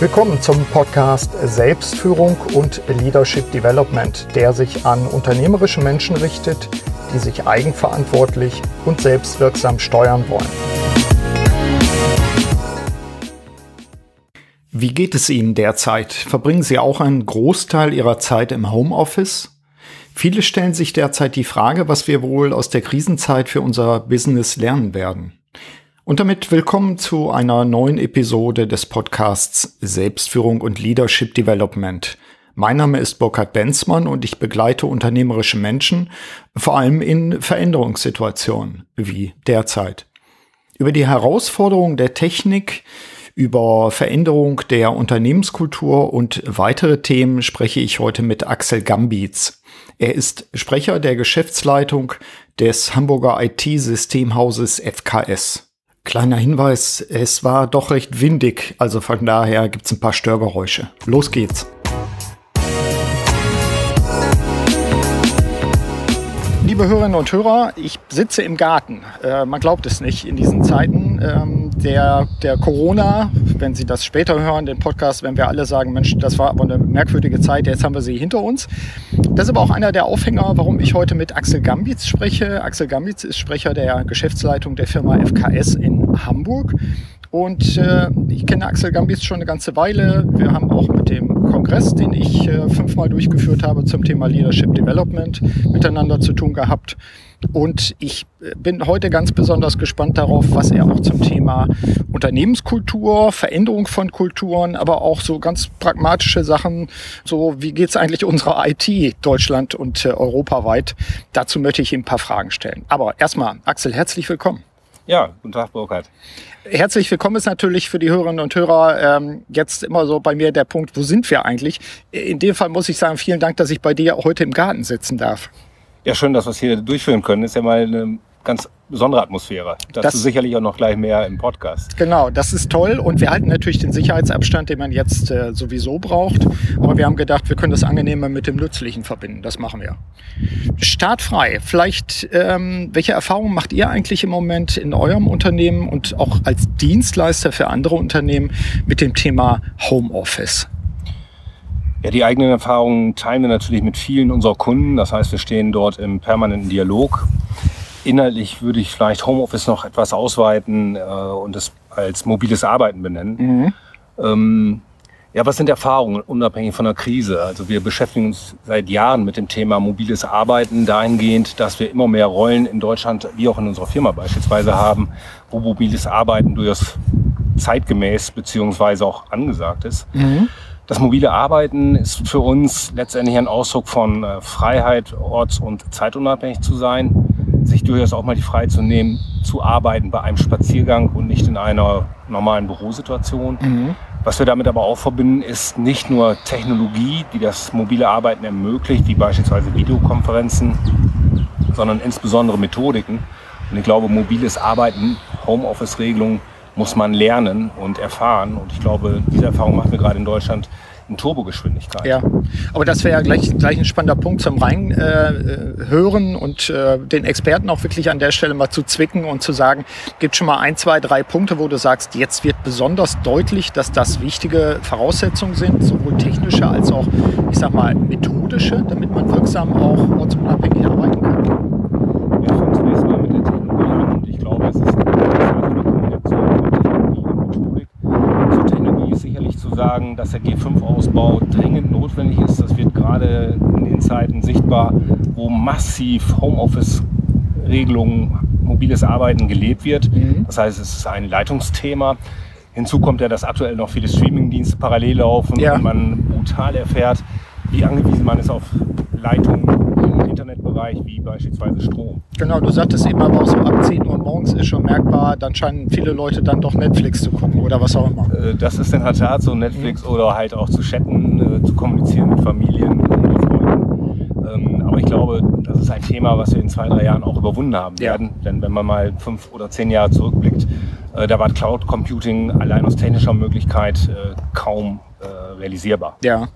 Willkommen zum Podcast Selbstführung und Leadership Development, der sich an unternehmerische Menschen richtet, die sich eigenverantwortlich und selbstwirksam steuern wollen. Wie geht es Ihnen derzeit? Verbringen Sie auch einen Großteil Ihrer Zeit im Homeoffice? Viele stellen sich derzeit die Frage, was wir wohl aus der Krisenzeit für unser Business lernen werden. Und damit willkommen zu einer neuen Episode des Podcasts Selbstführung und Leadership Development. Mein Name ist Burkhard Benzmann und ich begleite unternehmerische Menschen, vor allem in Veränderungssituationen wie derzeit. Über die Herausforderungen der Technik, über Veränderung der Unternehmenskultur und weitere Themen spreche ich heute mit Axel Gambitz. Er ist Sprecher der Geschäftsleitung des Hamburger IT-Systemhauses FKS. Kleiner Hinweis, es war doch recht windig, also von daher gibt's ein paar Störgeräusche. Los geht's. Liebe Hörerinnen und Hörer, ich sitze im Garten. Äh, man glaubt es nicht in diesen Zeiten ähm, der, der Corona. Wenn Sie das später hören, den Podcast, wenn wir alle sagen, Mensch, das war aber eine merkwürdige Zeit, jetzt haben wir sie hinter uns. Das ist aber auch einer der Aufhänger, warum ich heute mit Axel Gambitz spreche. Axel Gambitz ist Sprecher der Geschäftsleitung der Firma FKS in Hamburg. Und äh, ich kenne Axel Gambitz schon eine ganze Weile. Wir haben auch mit dem Kongress, den ich äh, fünfmal durchgeführt habe zum Thema Leadership Development, miteinander zu tun gehabt. Und ich äh, bin heute ganz besonders gespannt darauf, was er auch zum Thema Unternehmenskultur, Veränderung von Kulturen, aber auch so ganz pragmatische Sachen, so wie geht's eigentlich unserer IT Deutschland und äh, europaweit. Dazu möchte ich ihm ein paar Fragen stellen. Aber erstmal, Axel, herzlich willkommen. Ja, guten Tag, Burkhard. Herzlich willkommen ist natürlich für die Hörerinnen und Hörer ähm, jetzt immer so bei mir der Punkt, wo sind wir eigentlich? In dem Fall muss ich sagen, vielen Dank, dass ich bei dir heute im Garten sitzen darf. Ja, schön, dass wir es hier durchführen können. Ist ja mal eine ganz besondere Atmosphäre. Dazu das, sicherlich auch noch gleich mehr im Podcast. Genau, das ist toll und wir halten natürlich den Sicherheitsabstand, den man jetzt äh, sowieso braucht. Aber wir haben gedacht, wir können das Angenehme mit dem Nützlichen verbinden. Das machen wir. Startfrei. Vielleicht, ähm, welche Erfahrungen macht ihr eigentlich im Moment in eurem Unternehmen und auch als Dienstleister für andere Unternehmen mit dem Thema Homeoffice? Ja, die eigenen Erfahrungen teilen wir natürlich mit vielen unserer Kunden. Das heißt, wir stehen dort im permanenten Dialog inhaltlich würde ich vielleicht Homeoffice noch etwas ausweiten äh, und es als mobiles Arbeiten benennen. Mhm. Ähm, ja, was sind Erfahrungen unabhängig von der Krise? Also wir beschäftigen uns seit Jahren mit dem Thema mobiles Arbeiten dahingehend, dass wir immer mehr Rollen in Deutschland, wie auch in unserer Firma beispielsweise haben, wo mobiles Arbeiten durchaus zeitgemäß beziehungsweise auch angesagt ist. Mhm. Das mobile Arbeiten ist für uns letztendlich ein Ausdruck von äh, Freiheit, orts- und zeitunabhängig zu sein sich durchaus auch mal die Freiheit zu nehmen, zu arbeiten bei einem Spaziergang und nicht in einer normalen Bürosituation. Mhm. Was wir damit aber auch verbinden, ist nicht nur Technologie, die das mobile Arbeiten ermöglicht, wie beispielsweise Videokonferenzen, sondern insbesondere Methodiken. Und ich glaube, mobiles Arbeiten, Homeoffice-Regelungen muss man lernen und erfahren. Und ich glaube, diese Erfahrung machen wir gerade in Deutschland in Turbogeschwindigkeit. Ja, aber das wäre ja gleich, gleich ein spannender Punkt zum Reinhören äh, und äh, den Experten auch wirklich an der Stelle mal zu zwicken und zu sagen, gibt schon mal ein, zwei, drei Punkte, wo du sagst, jetzt wird besonders deutlich, dass das wichtige Voraussetzungen sind, sowohl technische als auch, ich sag mal, methodische, damit man wirksam auch ortsunabhängig arbeiten kann. Ja, fangen zunächst mal mit der Technologie an und ich glaube, es ist zu sagen, dass der G5-Ausbau dringend notwendig ist. Das wird gerade in den Zeiten sichtbar, wo massiv Homeoffice-Regelungen, mobiles Arbeiten gelebt wird. Mhm. Das heißt, es ist ein Leitungsthema. Hinzu kommt ja, dass aktuell noch viele Streaming-Dienste parallel laufen ja. und man brutal erfährt, wie angewiesen man ist auf Leitungen Internetbereich wie beispielsweise Strom. Genau, du sagtest eben aber auch so ab 10 Uhr morgens ist schon merkbar, dann scheinen viele Leute dann doch Netflix zu gucken oder was auch immer. Äh, das ist in der Tat so, Netflix mhm. oder halt auch zu chatten, äh, zu kommunizieren mit Familien und Freunden. Ähm, aber ich glaube, das ist ein Thema, was wir in zwei, drei Jahren auch überwunden haben ja. werden. Denn wenn man mal fünf oder zehn Jahre zurückblickt, äh, da war Cloud Computing allein aus technischer Möglichkeit kaum realisierbar. Ja.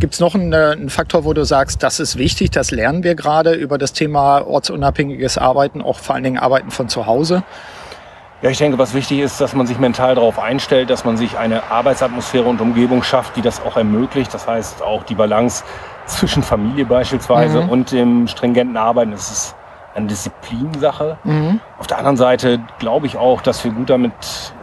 Gibt es noch einen, äh, einen, Faktor, wo du sagst, das ist wichtig, das lernen wir gerade über das Thema ortsunabhängiges Arbeiten, auch vor allen Dingen Arbeiten von zu Hause? Ja, ich denke, was wichtig ist, dass man sich mental darauf einstellt, dass man sich eine Arbeitsatmosphäre und Umgebung schafft, die das auch ermöglicht. Das heißt auch die Balance zwischen Familie beispielsweise mhm. und dem stringenten Arbeiten. Das ist eine Disziplinsache. Mhm. Auf der anderen Seite glaube ich auch, dass wir gut damit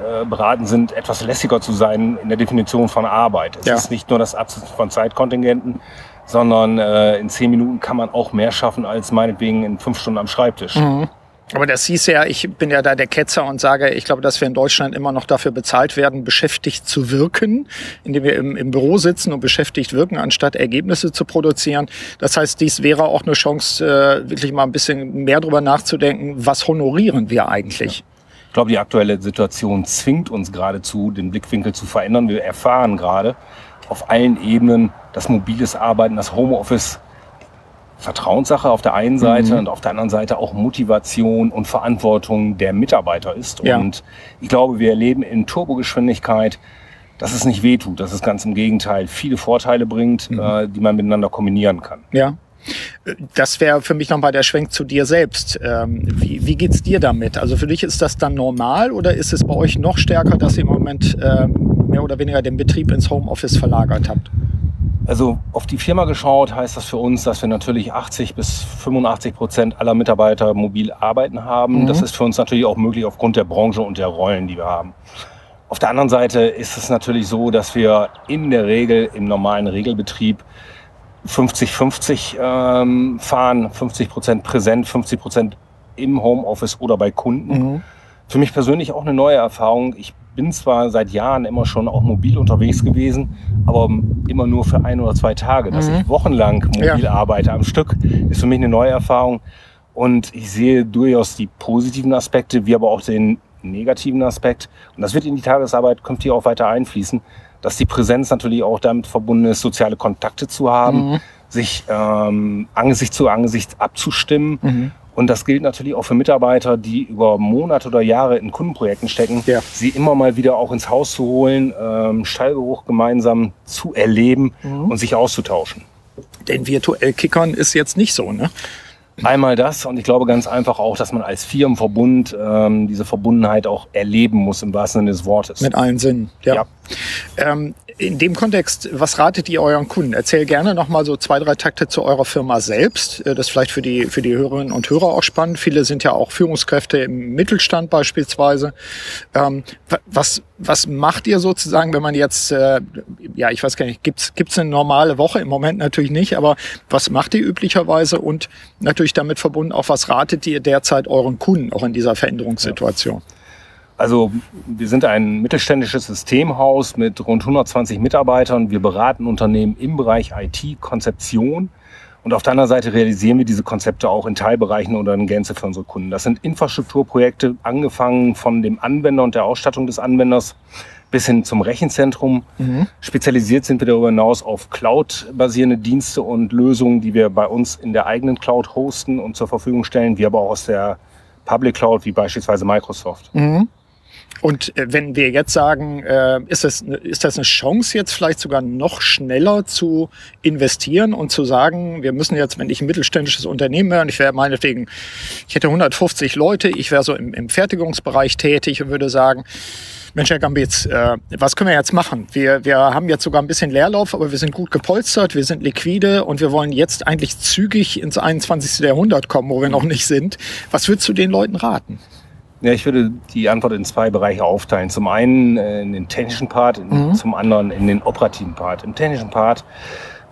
äh, beraten sind, etwas lässiger zu sein in der Definition von Arbeit. Es ja. ist nicht nur das Absetzen von Zeitkontingenten, sondern äh, in zehn Minuten kann man auch mehr schaffen als meinetwegen in fünf Stunden am Schreibtisch. Mhm. Aber das hieß ja, ich bin ja da der Ketzer und sage, ich glaube, dass wir in Deutschland immer noch dafür bezahlt werden, beschäftigt zu wirken, indem wir im, im Büro sitzen und beschäftigt wirken, anstatt Ergebnisse zu produzieren. Das heißt, dies wäre auch eine Chance, äh, wirklich mal ein bisschen mehr drüber nachzudenken, was honorieren wir eigentlich? Ja. Ich glaube, die aktuelle Situation zwingt uns geradezu, den Blickwinkel zu verändern. Wir erfahren gerade auf allen Ebenen, dass mobiles Arbeiten, das Homeoffice Vertrauenssache auf der einen Seite mhm. und auf der anderen Seite auch Motivation und Verantwortung der Mitarbeiter ist. Ja. Und ich glaube, wir erleben in Turbogeschwindigkeit, dass es nicht wehtut, dass es ganz im Gegenteil viele Vorteile bringt, mhm. äh, die man miteinander kombinieren kann. Ja. Das wäre für mich nochmal der Schwenk zu dir selbst. Ähm, wie, wie geht's dir damit? Also für dich ist das dann normal oder ist es bei euch noch stärker, dass ihr im Moment äh, mehr oder weniger den Betrieb ins Homeoffice verlagert habt? Also auf die Firma geschaut heißt das für uns, dass wir natürlich 80 bis 85 Prozent aller Mitarbeiter mobil arbeiten haben. Mhm. Das ist für uns natürlich auch möglich aufgrund der Branche und der Rollen, die wir haben. Auf der anderen Seite ist es natürlich so, dass wir in der Regel im normalen Regelbetrieb 50-50 ähm, fahren, 50 Prozent präsent, 50 Prozent im Homeoffice oder bei Kunden. Mhm. Für mich persönlich auch eine neue Erfahrung. Ich bin zwar seit Jahren immer schon auch mobil unterwegs gewesen, aber immer nur für ein oder zwei Tage. Dass mhm. ich wochenlang mobil ja. arbeite am Stück, ist für mich eine neue Erfahrung. Und ich sehe durchaus die positiven Aspekte, wie aber auch den negativen Aspekt. Und das wird in die Tagesarbeit künftig auch weiter einfließen, dass die Präsenz natürlich auch damit verbunden ist, soziale Kontakte zu haben, mhm. sich ähm, Angesicht zu Angesicht abzustimmen. Mhm und das gilt natürlich auch für Mitarbeiter, die über Monate oder Jahre in Kundenprojekten stecken, ja. sie immer mal wieder auch ins Haus zu holen, ähm, Stallgeruch gemeinsam zu erleben mhm. und sich auszutauschen. Denn virtuell Kickern ist jetzt nicht so, ne? Einmal das und ich glaube ganz einfach auch, dass man als Firmenverbund ähm, diese Verbundenheit auch erleben muss im wahrsten Sinne des Wortes. Mit allen Sinnen, ja. ja. Ähm, in dem Kontext, was ratet ihr euren Kunden? Erzähl gerne noch mal so zwei, drei Takte zu eurer Firma selbst. Äh, das ist vielleicht für die, für die Hörerinnen und Hörer auch spannend. Viele sind ja auch Führungskräfte im Mittelstand beispielsweise. Ähm, was, was macht ihr sozusagen, wenn man jetzt, äh, ja, ich weiß gar nicht, gibt's gibt's eine normale Woche? Im Moment natürlich nicht, aber was macht ihr üblicherweise? Und natürlich damit verbunden auch, was ratet ihr derzeit euren Kunden auch in dieser Veränderungssituation? Ja. Also wir sind ein mittelständisches Systemhaus mit rund 120 Mitarbeitern. Wir beraten Unternehmen im Bereich IT-Konzeption. Und auf der anderen Seite realisieren wir diese Konzepte auch in Teilbereichen oder in Gänze für unsere Kunden. Das sind Infrastrukturprojekte, angefangen von dem Anwender und der Ausstattung des Anwenders bis hin zum Rechenzentrum. Mhm. Spezialisiert sind wir darüber hinaus auf Cloud-basierende Dienste und Lösungen, die wir bei uns in der eigenen Cloud hosten und zur Verfügung stellen, wie aber auch aus der Public Cloud, wie beispielsweise Microsoft. Mhm. Und äh, wenn wir jetzt sagen, äh, ist, das, ist das eine Chance jetzt vielleicht sogar noch schneller zu investieren und zu sagen, wir müssen jetzt, wenn ich ein mittelständisches Unternehmen wäre und ich wäre meinetwegen, ich hätte 150 Leute, ich wäre so im, im Fertigungsbereich tätig und würde sagen, Mensch, Herr Gambitz, äh, was können wir jetzt machen? Wir, wir haben jetzt sogar ein bisschen Leerlauf, aber wir sind gut gepolstert, wir sind liquide und wir wollen jetzt eigentlich zügig ins 21. Jahrhundert kommen, wo wir noch nicht sind. Was würdest du den Leuten raten? Ja, ich würde die Antwort in zwei Bereiche aufteilen. Zum einen äh, in den technischen Part, mhm. zum anderen in den operativen Part. Im technischen Part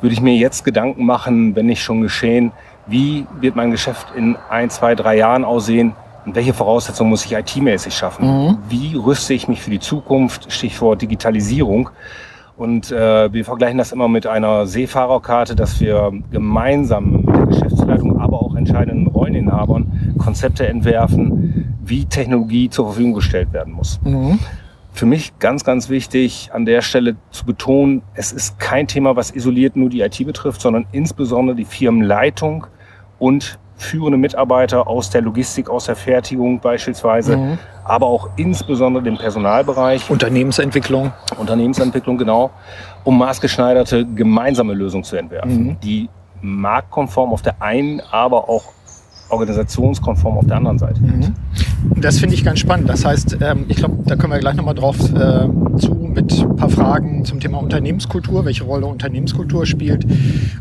würde ich mir jetzt Gedanken machen, wenn nicht schon geschehen, wie wird mein Geschäft in ein, zwei, drei Jahren aussehen und welche Voraussetzungen muss ich IT-mäßig schaffen? Mhm. Wie rüste ich mich für die Zukunft? Stichwort Digitalisierung. Und äh, wir vergleichen das immer mit einer Seefahrerkarte, dass wir gemeinsam mit der Geschäftsleitung, aber auch entscheidenden Rolleninhabern Konzepte entwerfen, wie Technologie zur Verfügung gestellt werden muss. Mhm. Für mich ganz, ganz wichtig an der Stelle zu betonen, es ist kein Thema, was isoliert nur die IT betrifft, sondern insbesondere die Firmenleitung und führende Mitarbeiter aus der Logistik, aus der Fertigung beispielsweise, mhm. aber auch insbesondere den Personalbereich. Unternehmensentwicklung. Unternehmensentwicklung, genau, um maßgeschneiderte gemeinsame Lösungen zu entwerfen, mhm. die marktkonform auf der einen, aber auch organisationskonform auf der anderen Seite. Mhm. Das finde ich ganz spannend. Das heißt, ähm, ich glaube, da können wir gleich nochmal drauf äh, zu mit ein paar Fragen zum Thema Unternehmenskultur, welche Rolle Unternehmenskultur spielt.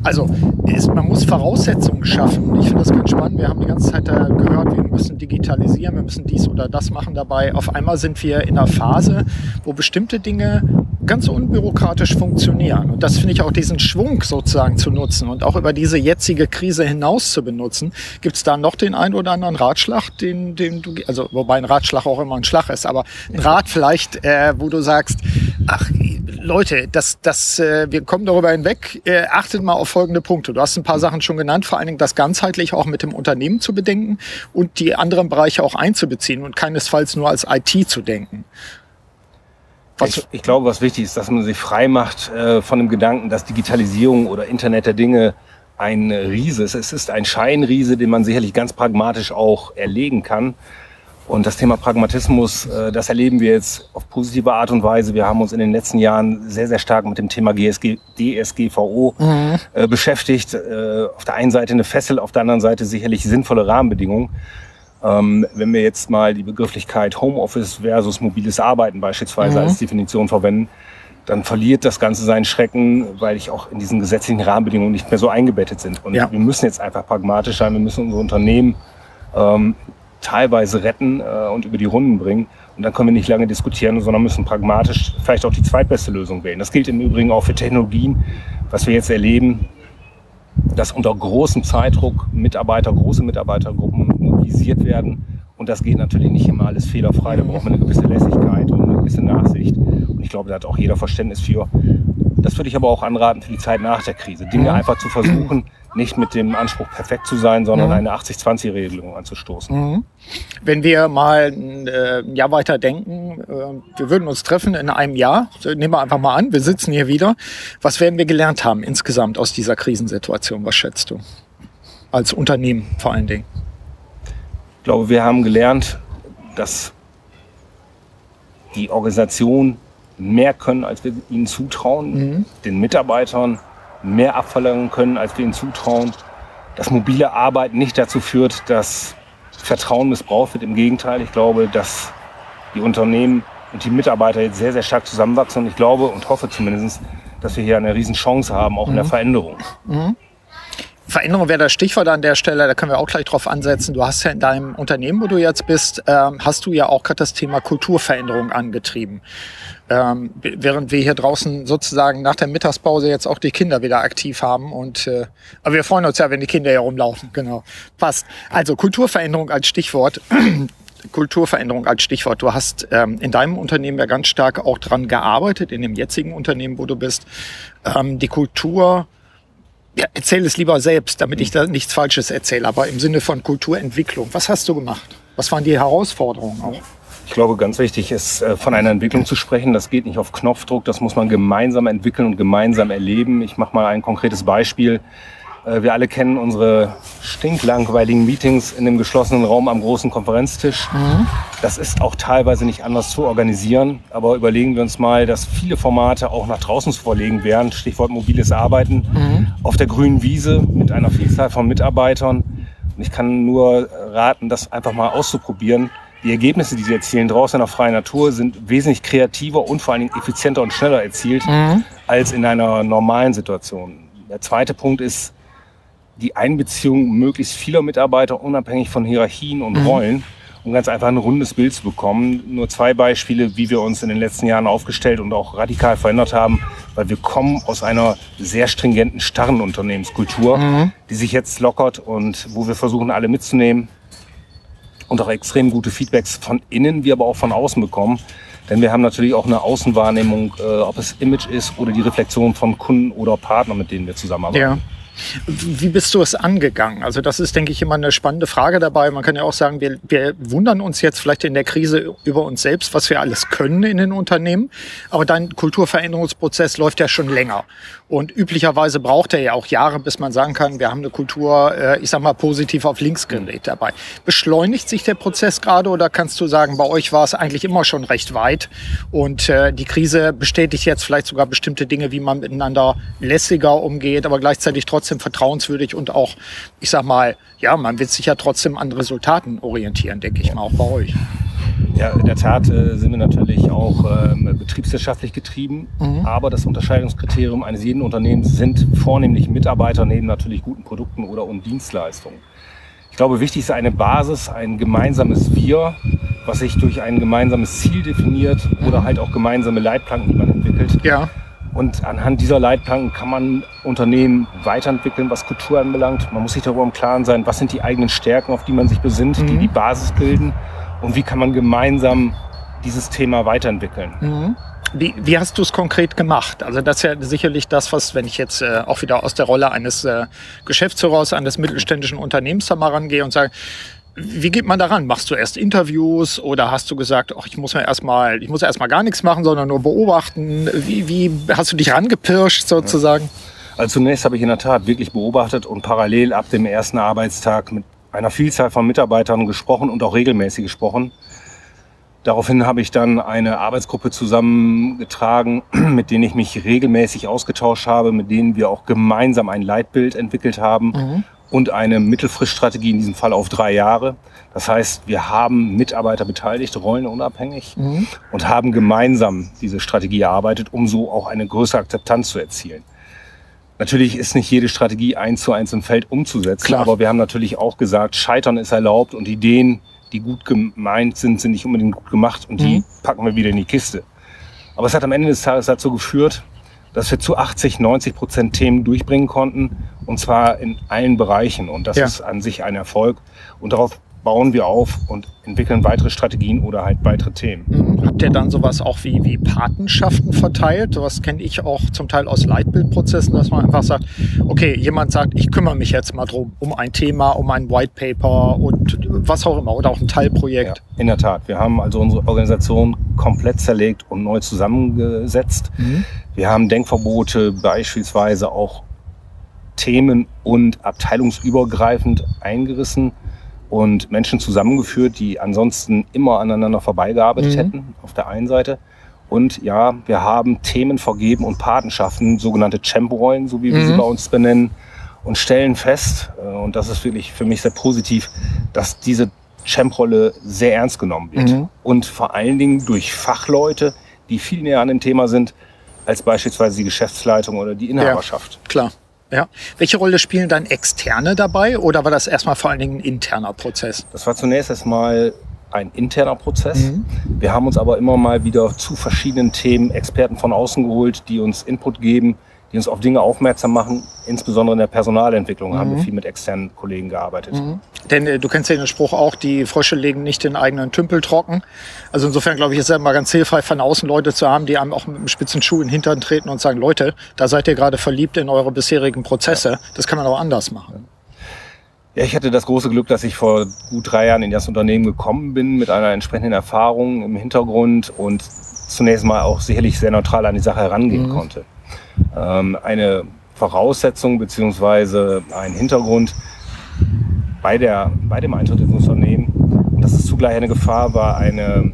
Also ist, man muss Voraussetzungen schaffen. Ich finde das ganz spannend. Wir haben die ganze Zeit da gehört, wir müssen digitalisieren, wir müssen dies oder das machen dabei. Auf einmal sind wir in einer Phase, wo bestimmte Dinge ganz unbürokratisch funktionieren. Und das finde ich auch diesen Schwung sozusagen zu nutzen und auch über diese jetzige Krise hinaus zu benutzen. Gibt es da noch den einen oder anderen Ratschlag, den, den du, also wobei ein Ratschlag auch immer ein Schlag ist, aber ein Rat vielleicht, äh, wo du sagst, ach Leute, das, das, äh, wir kommen darüber hinweg. Äh, achtet mal auf folgende Punkte. Du hast ein paar Sachen schon genannt, vor allen Dingen das ganzheitlich auch mit dem Unternehmen zu bedenken und die anderen Bereiche auch einzubeziehen und keinesfalls nur als IT zu denken. Ich, ich, glaube, was wichtig ist, dass man sich frei macht äh, von dem Gedanken, dass Digitalisierung oder Internet der Dinge ein Riese ist. Es ist ein Scheinriese, den man sicherlich ganz pragmatisch auch erlegen kann. Und das Thema Pragmatismus, äh, das erleben wir jetzt auf positive Art und Weise. Wir haben uns in den letzten Jahren sehr, sehr stark mit dem Thema GSG, DSGVO mhm. äh, beschäftigt. Äh, auf der einen Seite eine Fessel, auf der anderen Seite sicherlich sinnvolle Rahmenbedingungen. Ähm, wenn wir jetzt mal die Begrifflichkeit Homeoffice versus mobiles Arbeiten beispielsweise mhm. als Definition verwenden, dann verliert das Ganze seinen Schrecken, weil ich auch in diesen gesetzlichen Rahmenbedingungen nicht mehr so eingebettet sind. Und ja. wir müssen jetzt einfach pragmatisch sein, wir müssen unsere Unternehmen ähm, teilweise retten äh, und über die Runden bringen. Und dann können wir nicht lange diskutieren, sondern müssen pragmatisch vielleicht auch die zweitbeste Lösung wählen. Das gilt im Übrigen auch für Technologien, was wir jetzt erleben, dass unter großem Zeitdruck Mitarbeiter, große Mitarbeitergruppen mobilisiert werden. Und das geht natürlich nicht immer alles fehlerfrei. Da braucht man eine gewisse Lässigkeit und eine gewisse Nachsicht. Und ich glaube, da hat auch jeder Verständnis für. Das würde ich aber auch anraten für die Zeit nach der Krise. Dinge mhm. einfach zu versuchen, nicht mit dem Anspruch perfekt zu sein, sondern mhm. eine 80-20-Regelung anzustoßen. Mhm. Wenn wir mal äh, ein Jahr weiter denken, äh, wir würden uns treffen in einem Jahr, nehmen wir einfach mal an, wir sitzen hier wieder. Was werden wir gelernt haben insgesamt aus dieser Krisensituation? Was schätzt du? Als Unternehmen vor allen Dingen. Ich glaube, wir haben gelernt, dass die Organisation mehr können, als wir ihnen zutrauen, mhm. den Mitarbeitern mehr abverlangen können, als wir ihnen zutrauen. Dass mobile Arbeit nicht dazu führt, dass Vertrauen missbraucht wird. Im Gegenteil, ich glaube, dass die Unternehmen und die Mitarbeiter jetzt sehr, sehr stark zusammenwachsen. Und ich glaube und hoffe zumindest, dass wir hier eine Riesenchance haben, auch in der mhm. Veränderung. Mhm. Veränderung wäre das Stichwort an der Stelle, da können wir auch gleich drauf ansetzen. Du hast ja in deinem Unternehmen, wo du jetzt bist, ähm, hast du ja auch gerade das Thema Kulturveränderung angetrieben. Ähm, während wir hier draußen sozusagen nach der Mittagspause jetzt auch die Kinder wieder aktiv haben. Und äh, aber wir freuen uns ja, wenn die Kinder hier rumlaufen. Genau. Passt. Also Kulturveränderung als Stichwort. Kulturveränderung als Stichwort. Du hast ähm, in deinem Unternehmen ja ganz stark auch dran gearbeitet, in dem jetzigen Unternehmen, wo du bist, ähm, die Kultur ja, erzähl es lieber selbst, damit ich da nichts Falsches erzähle, aber im Sinne von Kulturentwicklung. Was hast du gemacht? Was waren die Herausforderungen auch? Ich glaube, ganz wichtig ist, äh, von einer Entwicklung zu sprechen. Das geht nicht auf Knopfdruck, das muss man gemeinsam entwickeln und gemeinsam erleben. Ich mache mal ein konkretes Beispiel. Äh, wir alle kennen unsere stinklangweiligen Meetings in dem geschlossenen Raum am großen Konferenztisch. Mhm. Das ist auch teilweise nicht anders zu organisieren. Aber überlegen wir uns mal, dass viele Formate auch nach draußen zu verlegen wären. Stichwort mobiles Arbeiten. Mhm. Auf der grünen Wiese mit einer Vielzahl von Mitarbeitern. Und ich kann nur raten, das einfach mal auszuprobieren. Die Ergebnisse, die sie erzielen draußen in der freien Natur, sind wesentlich kreativer und vor allen Dingen effizienter und schneller erzielt mhm. als in einer normalen Situation. Der zweite Punkt ist, die Einbeziehung möglichst vieler Mitarbeiter unabhängig von Hierarchien und mhm. Rollen, um ganz einfach ein rundes Bild zu bekommen. Nur zwei Beispiele, wie wir uns in den letzten Jahren aufgestellt und auch radikal verändert haben, weil wir kommen aus einer sehr stringenten, starren Unternehmenskultur, mhm. die sich jetzt lockert und wo wir versuchen, alle mitzunehmen und auch extrem gute Feedbacks von innen, wie aber auch von außen bekommen. Denn wir haben natürlich auch eine Außenwahrnehmung, äh, ob es Image ist oder die Reflexion von Kunden oder Partnern, mit denen wir zusammenarbeiten. Ja. Wie bist du es angegangen? Also das ist, denke ich, immer eine spannende Frage dabei. Man kann ja auch sagen, wir, wir wundern uns jetzt vielleicht in der Krise über uns selbst, was wir alles können in den Unternehmen. Aber dein Kulturveränderungsprozess läuft ja schon länger. Und üblicherweise braucht er ja auch Jahre, bis man sagen kann, wir haben eine Kultur, äh, ich sag mal, positiv auf links gedreht dabei. Beschleunigt sich der Prozess gerade oder kannst du sagen, bei euch war es eigentlich immer schon recht weit und äh, die Krise bestätigt jetzt vielleicht sogar bestimmte Dinge, wie man miteinander lässiger umgeht, aber gleichzeitig trotzdem trotzdem vertrauenswürdig und auch, ich sag mal, ja, man wird sich ja trotzdem an Resultaten orientieren, denke ich mal, auch bei euch. Ja, in der Tat äh, sind wir natürlich auch ähm, betriebswirtschaftlich getrieben, mhm. aber das Unterscheidungskriterium eines jeden Unternehmens sind vornehmlich Mitarbeiter neben natürlich guten Produkten oder und Dienstleistungen. Ich glaube, wichtig ist eine Basis, ein gemeinsames Wir, was sich durch ein gemeinsames Ziel definiert oder halt auch gemeinsame Leitplanken, die man entwickelt. Ja. Und anhand dieser Leitplanken kann man Unternehmen weiterentwickeln, was Kultur anbelangt. Man muss sich darüber im Klaren sein, was sind die eigenen Stärken, auf die man sich besinnt, mhm. die die Basis bilden und wie kann man gemeinsam dieses Thema weiterentwickeln. Mhm. Wie, wie hast du es konkret gemacht? Also das ist ja sicherlich das, was, wenn ich jetzt äh, auch wieder aus der Rolle eines äh, Geschäftsführers eines mittelständischen Unternehmens da mal rangehe und sage, wie geht man daran? Machst du erst Interviews oder hast du gesagt, ach, ich muss ja erstmal, ich muss erstmal gar nichts machen, sondern nur beobachten? Wie, wie hast du dich rangepirscht sozusagen? Also zunächst habe ich in der Tat wirklich beobachtet und parallel ab dem ersten Arbeitstag mit einer Vielzahl von Mitarbeitern gesprochen und auch regelmäßig gesprochen. Daraufhin habe ich dann eine Arbeitsgruppe zusammengetragen, mit denen ich mich regelmäßig ausgetauscht habe, mit denen wir auch gemeinsam ein Leitbild entwickelt haben mhm. Und eine Mittelfriststrategie in diesem Fall auf drei Jahre. Das heißt, wir haben Mitarbeiter beteiligt, rollenunabhängig mhm. und haben gemeinsam diese Strategie erarbeitet, um so auch eine größere Akzeptanz zu erzielen. Natürlich ist nicht jede Strategie eins zu eins im Feld umzusetzen, Klar. aber wir haben natürlich auch gesagt, Scheitern ist erlaubt und Ideen, die gut gemeint sind, sind nicht unbedingt gut gemacht und die mhm. packen wir wieder in die Kiste. Aber es hat am Ende des Tages dazu geführt, dass wir zu 80, 90 Prozent Themen durchbringen konnten und zwar in allen Bereichen und das ja. ist an sich ein Erfolg und darauf bauen wir auf und entwickeln weitere Strategien oder halt weitere Themen. Mhm. Habt ihr dann sowas auch wie, wie Patenschaften verteilt? Was kenne ich auch zum Teil aus Leitbildprozessen, dass man einfach sagt, okay, jemand sagt, ich kümmere mich jetzt mal drum, um ein Thema, um ein White Paper und was auch immer oder auch ein Teilprojekt. Ja, in der Tat. Wir haben also unsere Organisation komplett zerlegt und neu zusammengesetzt. Mhm. Wir haben Denkverbote beispielsweise auch themen- und abteilungsübergreifend eingerissen und Menschen zusammengeführt, die ansonsten immer aneinander vorbeigearbeitet mhm. hätten, auf der einen Seite. Und ja, wir haben Themen vergeben und Patenschaften, sogenannte Champ-Rollen, so wie wir mhm. sie bei uns benennen, und stellen fest, äh, und das ist wirklich für mich sehr positiv, dass diese Champ-Rolle sehr ernst genommen wird. Mhm. Und vor allen Dingen durch Fachleute, die viel näher an dem Thema sind, als beispielsweise die Geschäftsleitung oder die Inhaberschaft. Ja, klar. Ja. Welche Rolle spielen dann Externe dabei oder war das erstmal vor allen Dingen ein interner Prozess? Das war zunächst erstmal ein interner Prozess. Mhm. Wir haben uns aber immer mal wieder zu verschiedenen Themen Experten von außen geholt, die uns Input geben, die uns auf Dinge aufmerksam machen. Insbesondere in der Personalentwicklung mhm. haben wir mhm. viel mit externen Kollegen gearbeitet. Mhm. Denn äh, du kennst ja den Spruch auch, die Frösche legen nicht den eigenen Tümpel trocken. Also insofern glaube ich, ist es immer ganz hilfreich, von außen Leute zu haben, die einem auch mit einem spitzen Schuh in den Hintern treten und sagen, Leute, da seid ihr gerade verliebt in eure bisherigen Prozesse. Ja. Das kann man auch anders machen. Ja, ich hatte das große Glück, dass ich vor gut drei Jahren in das Unternehmen gekommen bin mit einer entsprechenden Erfahrung im Hintergrund und zunächst mal auch sicherlich sehr neutral an die Sache herangehen mhm. konnte. Ähm, eine Voraussetzung beziehungsweise ein Hintergrund bei, der, bei dem Eintritt ins Unternehmen. Und das ist zugleich eine Gefahr, war eine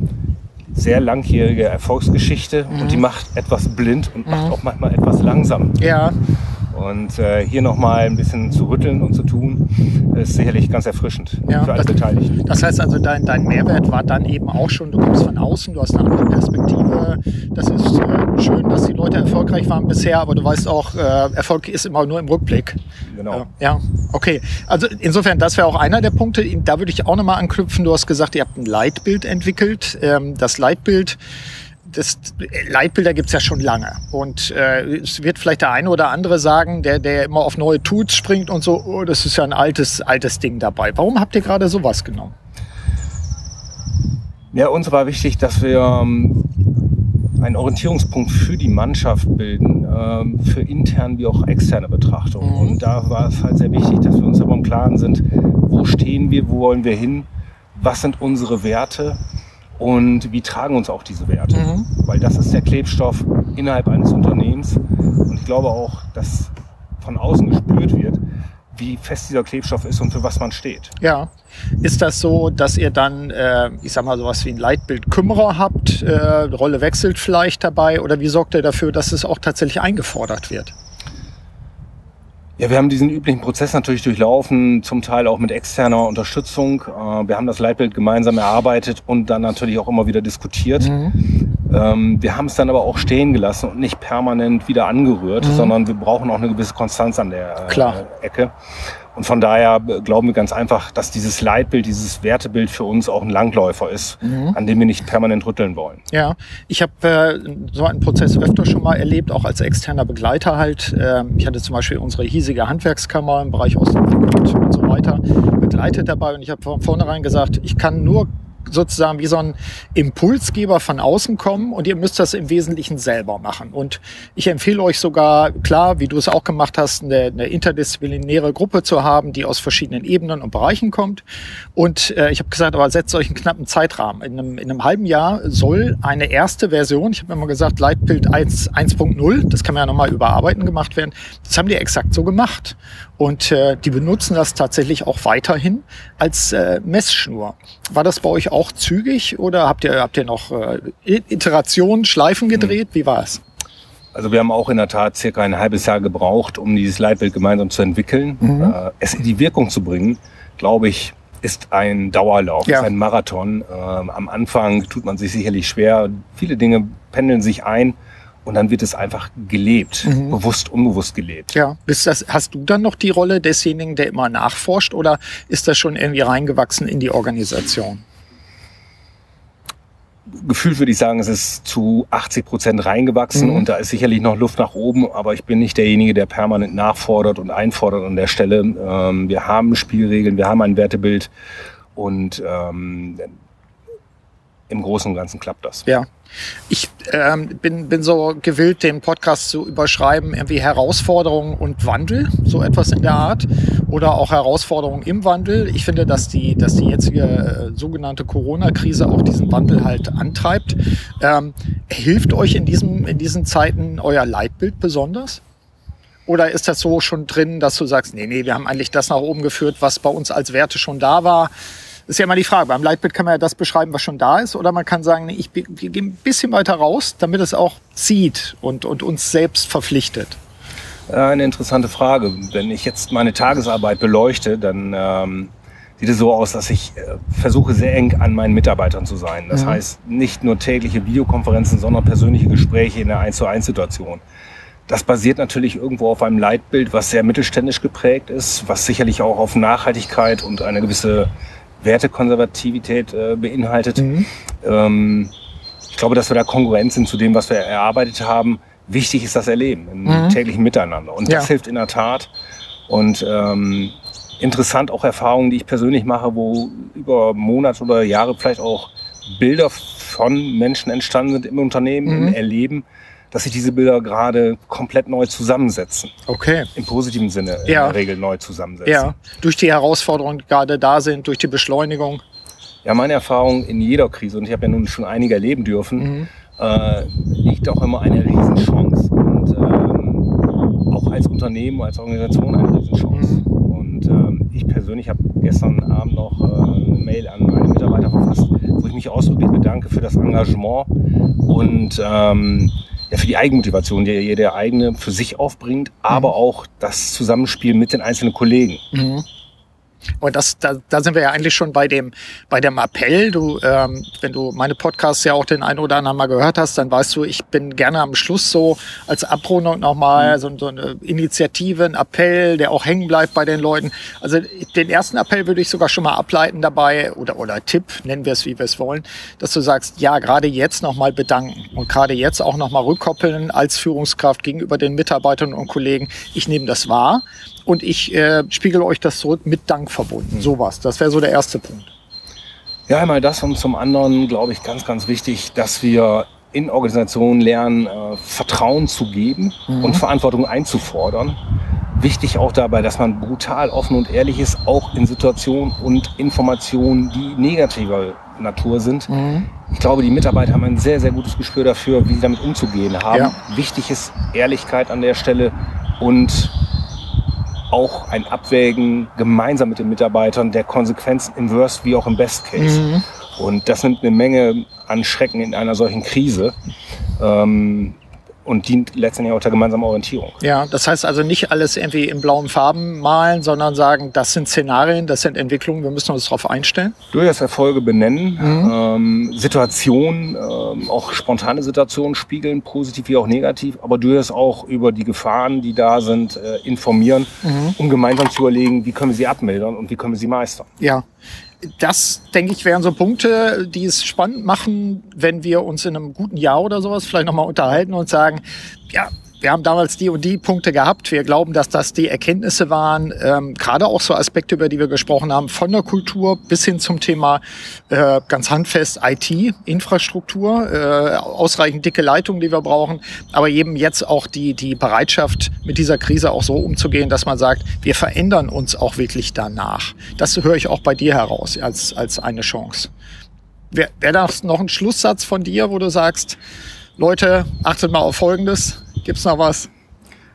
sehr langjährige Erfolgsgeschichte mhm. und die macht etwas blind und macht mhm. auch manchmal etwas langsam. Ja. Und äh, hier nochmal ein bisschen zu rütteln und zu tun, ist sicherlich ganz erfrischend ja, für alle das, Beteiligten. Das heißt also, dein, dein Mehrwert war dann eben auch schon, du kommst von außen, du hast eine andere Perspektive. Das ist äh, schön, dass die Leute erfolgreich waren bisher, aber du weißt auch, äh, Erfolg ist immer nur im Rückblick. Genau. Äh, ja, okay. Also insofern, das wäre auch einer der Punkte. Da würde ich auch nochmal anknüpfen. Du hast gesagt, ihr habt ein Leitbild entwickelt. Ähm, das Leitbild das Leitbilder gibt's ja schon lange. Und äh, es wird vielleicht der eine oder andere sagen, der, der immer auf neue Tools springt und so, oh, das ist ja ein altes, altes Ding dabei. Warum habt ihr gerade sowas genommen? Ja, uns war wichtig, dass wir ähm, einen Orientierungspunkt für die Mannschaft bilden, ähm, für interne wie auch externe Betrachtung. Mhm. Und da war es halt sehr wichtig, dass wir uns aber im Klaren sind, wo stehen wir, wo wollen wir hin, was sind unsere Werte und wie tragen uns auch diese Werte. Mhm. Weil das ist der Klebstoff innerhalb eines Unternehmens. Und ich glaube auch, dass von außen gespürt wird, wie fest dieser Klebstoff ist und für was man steht. Ja. Ist das so, dass ihr dann, äh, ich sag mal, sowas wie ein Leitbild-Kümmerer habt? Äh, Rolle wechselt vielleicht dabei? Oder wie sorgt ihr dafür, dass es auch tatsächlich eingefordert wird? Ja, wir haben diesen üblichen Prozess natürlich durchlaufen, zum Teil auch mit externer Unterstützung. Äh, wir haben das Leitbild gemeinsam erarbeitet und dann natürlich auch immer wieder diskutiert. Mhm. Ähm, wir haben es dann aber auch stehen gelassen und nicht permanent wieder angerührt, mhm. sondern wir brauchen auch eine gewisse Konstanz an der äh, Ecke. Und von daher glauben wir ganz einfach, dass dieses Leitbild, dieses Wertebild für uns auch ein Langläufer ist, mhm. an dem wir nicht permanent rütteln wollen. Ja, ich habe äh, so einen Prozess öfter schon mal erlebt, auch als externer Begleiter halt. Äh, ich hatte zum Beispiel unsere hiesige Handwerkskammer im Bereich Osnabrück und so weiter begleitet dabei und ich habe von vornherein gesagt, ich kann nur sozusagen wie so ein Impulsgeber von außen kommen und ihr müsst das im Wesentlichen selber machen. Und ich empfehle euch sogar, klar, wie du es auch gemacht hast, eine, eine interdisziplinäre Gruppe zu haben, die aus verschiedenen Ebenen und Bereichen kommt. Und äh, ich habe gesagt, aber setzt euch einen knappen Zeitrahmen. In einem, in einem halben Jahr soll eine erste Version, ich habe immer gesagt, Leitbild 1.0, das kann man ja nochmal überarbeiten gemacht werden. Das haben die exakt so gemacht. Und äh, die benutzen das tatsächlich auch weiterhin als äh, Messschnur. War das bei euch auch zügig oder habt ihr, habt ihr noch äh, Iterationen, Schleifen gedreht? Wie war es? Also wir haben auch in der Tat circa ein halbes Jahr gebraucht, um dieses Leitbild gemeinsam zu entwickeln. Mhm. Äh, es in die Wirkung zu bringen, glaube ich, ist ein Dauerlauf, ja. ist ein Marathon. Ähm, am Anfang tut man sich sicherlich schwer. Viele Dinge pendeln sich ein. Und dann wird es einfach gelebt, mhm. bewusst, unbewusst gelebt. Ja, bist das, hast du dann noch die Rolle desjenigen, der immer nachforscht oder ist das schon irgendwie reingewachsen in die Organisation? Gefühlt würde ich sagen, es ist zu 80 Prozent reingewachsen mhm. und da ist sicherlich noch Luft nach oben, aber ich bin nicht derjenige, der permanent nachfordert und einfordert an der Stelle. Ähm, wir haben Spielregeln, wir haben ein Wertebild und ähm, im Großen und Ganzen klappt das. Ja. Ich ähm, bin, bin so gewillt, den Podcast zu überschreiben, irgendwie Herausforderungen und Wandel, so etwas in der Art. Oder auch Herausforderungen im Wandel. Ich finde, dass die, dass die jetzige äh, sogenannte Corona-Krise auch diesen Wandel halt antreibt. Ähm, hilft euch in, diesem, in diesen Zeiten euer Leitbild besonders? Oder ist das so schon drin, dass du sagst, nee, nee, wir haben eigentlich das nach oben geführt, was bei uns als Werte schon da war? Ist ja immer die Frage. Beim Leitbild kann man ja das beschreiben, was schon da ist, oder man kann sagen, nee, ich, wir gehen ein bisschen weiter raus, damit es auch zieht und, und uns selbst verpflichtet. Eine interessante Frage. Wenn ich jetzt meine Tagesarbeit beleuchte, dann ähm, sieht es so aus, dass ich äh, versuche, sehr eng an meinen Mitarbeitern zu sein. Das mhm. heißt, nicht nur tägliche Videokonferenzen, sondern persönliche Gespräche in der 1 zu 1 Situation. Das basiert natürlich irgendwo auf einem Leitbild, was sehr mittelständisch geprägt ist, was sicherlich auch auf Nachhaltigkeit und eine gewisse Wertekonservativität äh, beinhaltet. Mhm. Ähm, ich glaube, dass wir da Konkurrenz sind zu dem, was wir erarbeitet haben. Wichtig ist das Erleben im mhm. täglichen Miteinander. Und das ja. hilft in der Tat. Und ähm, interessant auch Erfahrungen, die ich persönlich mache, wo über Monate oder Jahre vielleicht auch Bilder von Menschen entstanden sind im Unternehmen, mhm. im Erleben, dass sich diese Bilder gerade komplett neu zusammensetzen. Okay. Im positiven Sinne in der Regel neu zusammensetzen. Ja, durch die Herausforderungen, die gerade da sind, durch die Beschleunigung. Ja, meine Erfahrung in jeder Krise, und ich habe ja nun schon einige erleben dürfen, mhm. äh, liegt auch immer eine Riesenchance. Und ähm, auch als Unternehmen, als Organisation eine Riesenchance. Mhm. Und ähm, ich persönlich habe gestern Abend noch äh, eine Mail an meine Mitarbeiter verfasst, wo ich mich ausdrücklich bedanke für das Engagement und ähm, ja, für die Eigenmotivation, die jeder eigene für sich aufbringt, aber mhm. auch das Zusammenspiel mit den einzelnen Kollegen. Mhm. Und das, da, da sind wir ja eigentlich schon bei dem, bei dem Appell. Du, ähm, wenn du meine Podcasts ja auch den einen oder anderen mal gehört hast, dann weißt du, ich bin gerne am Schluss so als Abrundung nochmal mhm. so, so eine Initiative, ein Appell, der auch hängen bleibt bei den Leuten. Also den ersten Appell würde ich sogar schon mal ableiten dabei oder, oder Tipp, nennen wir es, wie wir es wollen, dass du sagst, ja, gerade jetzt nochmal bedanken und gerade jetzt auch nochmal rückkoppeln als Führungskraft gegenüber den Mitarbeitern und Kollegen. Ich nehme das wahr und ich äh, spiegel euch das zurück mit Dank verbunden. Sowas. Das wäre so der erste Punkt. Ja, einmal das und zum anderen glaube ich ganz, ganz wichtig, dass wir in Organisationen lernen, äh, Vertrauen zu geben mhm. und Verantwortung einzufordern. Wichtig auch dabei, dass man brutal offen und ehrlich ist, auch in Situationen und Informationen, die negativer Natur sind. Mhm. Ich glaube, die Mitarbeiter haben ein sehr, sehr gutes Gespür dafür, wie sie damit umzugehen haben. Ja. Wichtig ist Ehrlichkeit an der Stelle und auch ein Abwägen gemeinsam mit den Mitarbeitern der Konsequenzen im Worst wie auch im Best Case. Mhm. Und das nimmt eine Menge an Schrecken in einer solchen Krise. Ähm, und dient letztendlich auch der gemeinsamen Orientierung. Ja, das heißt also nicht alles irgendwie in blauen Farben malen, sondern sagen, das sind Szenarien, das sind Entwicklungen, wir müssen uns darauf einstellen. Durchaus Erfolge benennen, mhm. ähm, Situationen, ähm, auch spontane Situationen spiegeln, positiv wie auch negativ, aber durchaus auch über die Gefahren, die da sind, äh, informieren, mhm. um gemeinsam zu überlegen, wie können wir sie abmildern und wie können wir sie meistern. Ja das, denke ich, wären so Punkte, die es spannend machen, wenn wir uns in einem guten Jahr oder sowas vielleicht nochmal unterhalten und sagen, ja, wir haben damals die und die Punkte gehabt. Wir glauben, dass das die Erkenntnisse waren. Ähm, Gerade auch so Aspekte, über die wir gesprochen haben, von der Kultur bis hin zum Thema äh, ganz handfest IT, Infrastruktur, äh, ausreichend dicke Leitungen, die wir brauchen, aber eben jetzt auch die, die Bereitschaft, mit dieser Krise auch so umzugehen, dass man sagt, wir verändern uns auch wirklich danach. Das höre ich auch bei dir heraus als, als eine Chance. Wäre wär das noch ein Schlusssatz von dir, wo du sagst, Leute, achtet mal auf Folgendes, Gibt's noch was?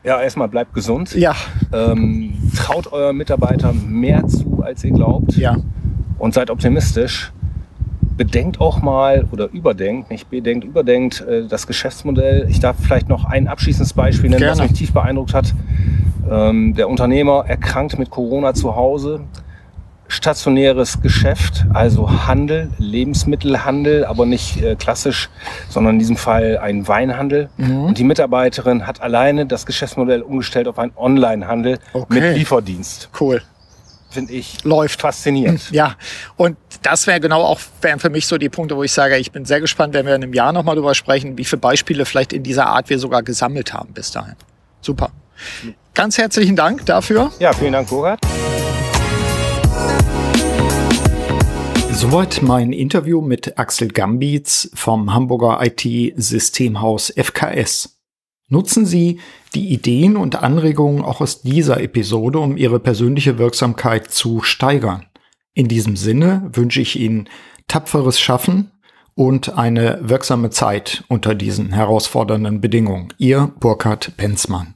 Ja, erstmal bleibt gesund. Ja. Ähm, traut euren Mitarbeitern mehr zu, als ihr glaubt. Ja. Und seid optimistisch. Bedenkt auch mal oder überdenkt, nicht bedenkt, überdenkt äh, das Geschäftsmodell. Ich darf vielleicht noch ein abschließendes Beispiel nennen, Gerne. was mich tief beeindruckt hat. Ähm, der Unternehmer erkrankt mit Corona zu Hause, stationäres Geschäft, also Handel, Lebensmittelhandel, aber nicht äh, klassisch, sondern in diesem Fall ein Weinhandel. Mhm. Und die Mitarbeiterin hat alleine das Geschäftsmodell umgestellt auf einen Online-Handel okay. mit Lieferdienst. Cool. Finde ich läuft faszinierend. Ja, und das wäre genau auch wären für mich so die Punkte, wo ich sage, ich bin sehr gespannt, wenn wir in einem Jahr nochmal drüber sprechen, wie viele Beispiele vielleicht in dieser Art wir sogar gesammelt haben bis dahin. Super. Ganz herzlichen Dank dafür. Ja, vielen Dank, Borat. Soweit mein Interview mit Axel Gambitz vom Hamburger IT-Systemhaus FKS. Nutzen Sie die Ideen und Anregungen auch aus dieser Episode, um Ihre persönliche Wirksamkeit zu steigern. In diesem Sinne wünsche ich Ihnen tapferes Schaffen und eine wirksame Zeit unter diesen herausfordernden Bedingungen. Ihr Burkhard Penzmann.